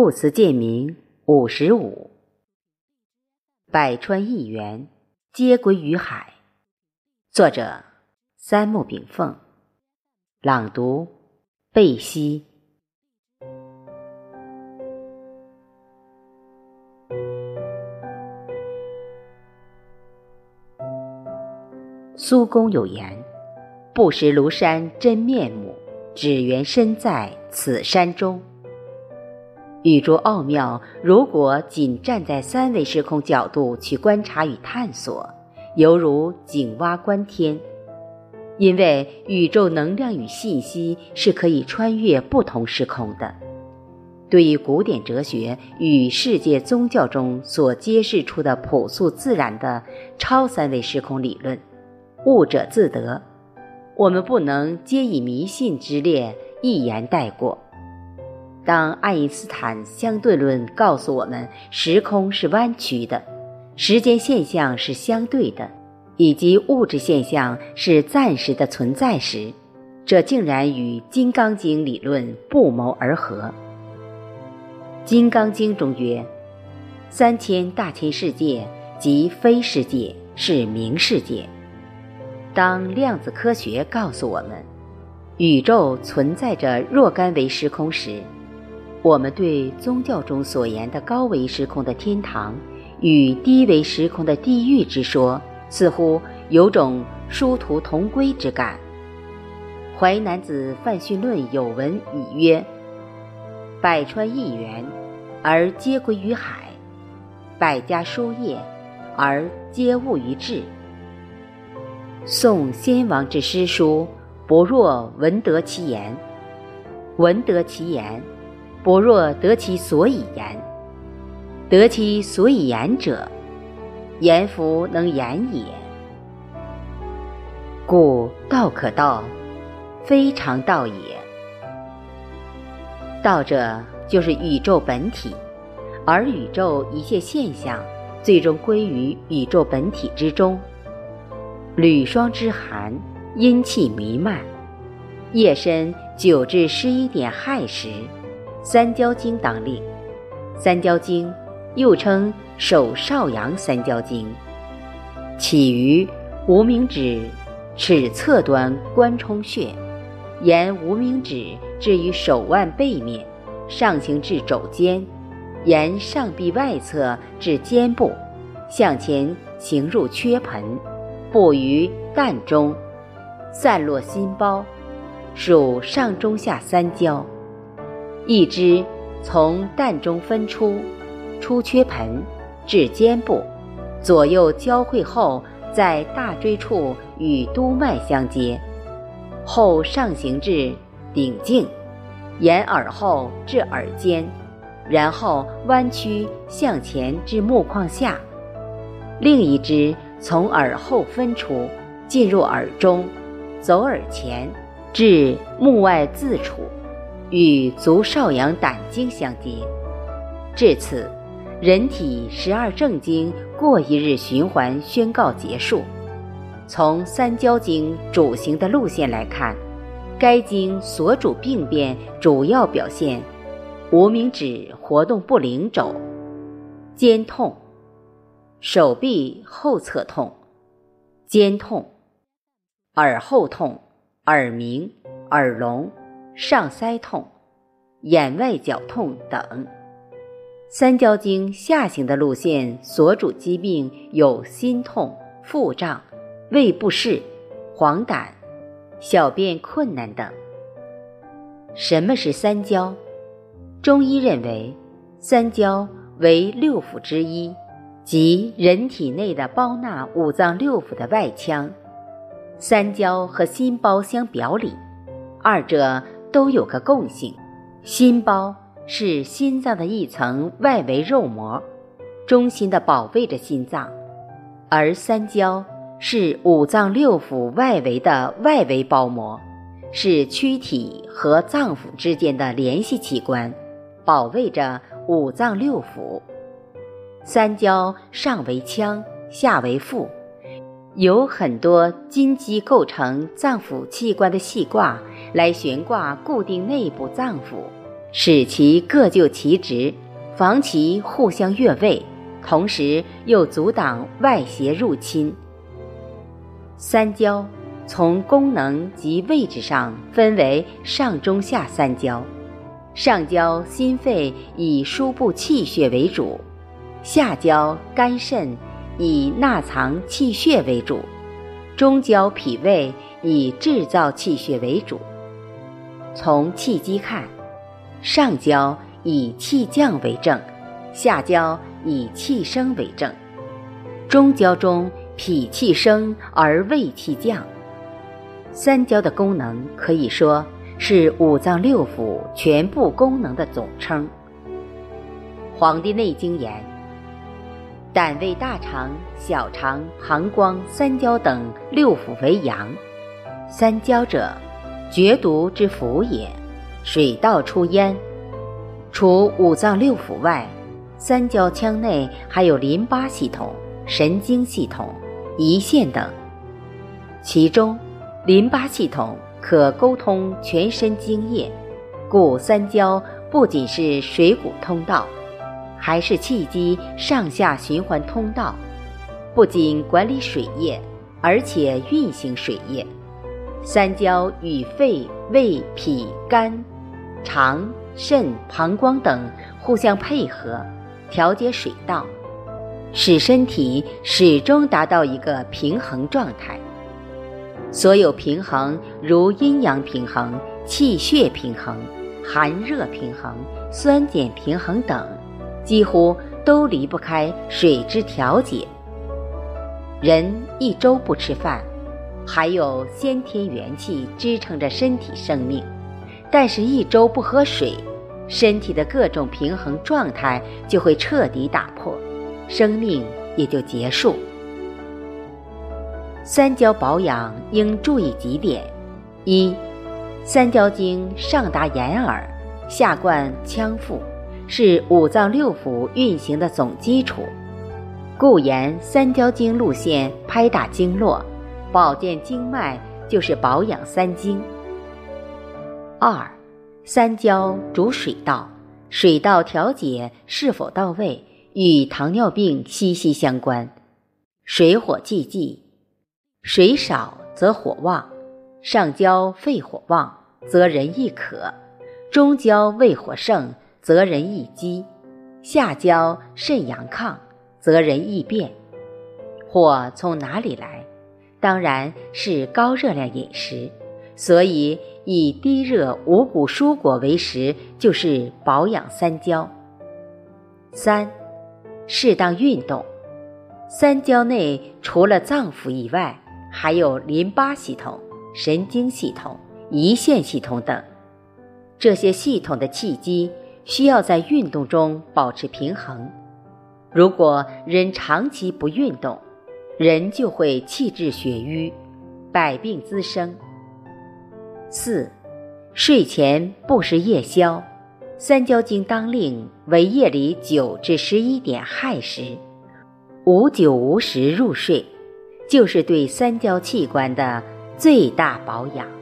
故词鉴名五十五，百川一源，皆归于海。作者：三木炳凤。朗读：贝西。苏公有言：“不识庐山真面目，只缘身在此山中。”宇宙奥妙，如果仅站在三维时空角度去观察与探索，犹如井蛙观天。因为宇宙能量与信息是可以穿越不同时空的。对于古典哲学与世界宗教中所揭示出的朴素自然的超三维时空理论，悟者自得，我们不能皆以迷信之列一言带过。当爱因斯坦相对论告诉我们时空是弯曲的，时间现象是相对的，以及物质现象是暂时的存在时，这竟然与《金刚经》理论不谋而合。《金刚经》中曰：“三千大千世界即非世界，是名世界。”当量子科学告诉我们宇宙存在着若干维时空时，我们对宗教中所言的高维时空的天堂与低维时空的地狱之说，似乎有种殊途同归之感。《淮南子·范训论》有文以曰：“百川一源，而皆归于海；百家书业，而皆物于质。”宋先王之诗书，不若闻得其言，闻得其言。不若得其所以言，得其所以言者，言弗能言也。故道可道，非常道也。道者，就是宇宙本体，而宇宙一切现象，最终归于宇宙本体之中。履霜之寒，阴气弥漫，夜深九至十一点亥时。三焦经当令，三焦经又称手少阳三焦经，起于无名指尺侧端关冲穴，沿无名指至于手腕背面，上行至肘尖，沿上臂外侧至肩部，向前行入缺盆，布于膻中，散落心包，属上中下三焦。一支从膻中分出，出缺盆，至肩部，左右交汇后，在大椎处与督脉相接，后上行至顶颈，沿耳后至耳尖，然后弯曲向前至目眶下。另一支从耳后分出，进入耳中，走耳前，至目外自处。与足少阳胆经相接，至此，人体十二正经过一日循环宣告结束。从三焦经主行的路线来看，该经所主病变主要表现：无名指活动不灵肘，肩痛，手臂后侧痛，肩痛，耳后痛，耳鸣，耳聋。上腮痛、眼外绞痛等，三焦经下行的路线所主疾病有心痛、腹胀、胃不适、黄疸、小便困难等。什么是三焦？中医认为，三焦为六腑之一，即人体内的包纳五脏六腑的外腔。三焦和心包相表里，二者。都有个共性，心包是心脏的一层外围肉膜，中心的保卫着心脏；而三焦是五脏六腑外围的外围包膜，是躯体和脏腑之间的联系器官，保卫着五脏六腑。三焦上为腔，下为腹。有很多筋肌构成脏腑器官的细挂，来悬挂固定内部脏腑，使其各就其职，防其互相越位，同时又阻挡外邪入侵。三焦从功能及位置上分为上中下三焦，上焦心肺以输布气血为主，下焦肝肾以纳藏气血为主，中焦脾胃以制造气血为主。从气机看，上焦以气降为正，下焦以气升为正，中焦中。脾气升而胃气降，三焦的功能可以说是五脏六腑全部功能的总称。《黄帝内经》言：胆、胃、大肠、小肠、膀胱三焦等六腑为阳，三焦者，绝毒之府也，水道出焉。除五脏六腑外，三焦腔内还有淋巴系统、神经系统。胰腺等，其中淋巴系统可沟通全身精液，故三焦不仅是水谷通道，还是气机上下循环通道，不仅管理水液，而且运行水液。三焦与肺、胃、脾、肝、肠、肾、膀胱等互相配合，调节水道。使身体始终达到一个平衡状态。所有平衡，如阴阳平衡、气血平衡、寒热平衡、酸碱平衡等，几乎都离不开水之调节。人一周不吃饭，还有先天元气支撑着身体生命；但是，一周不喝水，身体的各种平衡状态就会彻底打破。生命也就结束。三焦保养应注意几点：一、三焦经上达眼耳，下贯腔腹，是五脏六腑运行的总基础，故言三焦经路线拍打经络，保健经脉就是保养三经。二、三焦主水道，水道调节是否到位？与糖尿病息息相关，水火既济，水少则火旺，上焦肺火旺则人易渴，中焦胃火盛则人易饥，下焦肾阳亢则人易便。火从哪里来？当然是高热量饮食，所以以低热五谷蔬果为食，就是保养三焦。三。适当运动，三焦内除了脏腑以外，还有淋巴系统、神经系统、胰腺系统等。这些系统的气机需要在运动中保持平衡。如果人长期不运动，人就会气滞血瘀，百病滋生。四，睡前不食夜宵。三焦经当令为夜里九至十一点亥时，无酒无食入睡，就是对三焦器官的最大保养。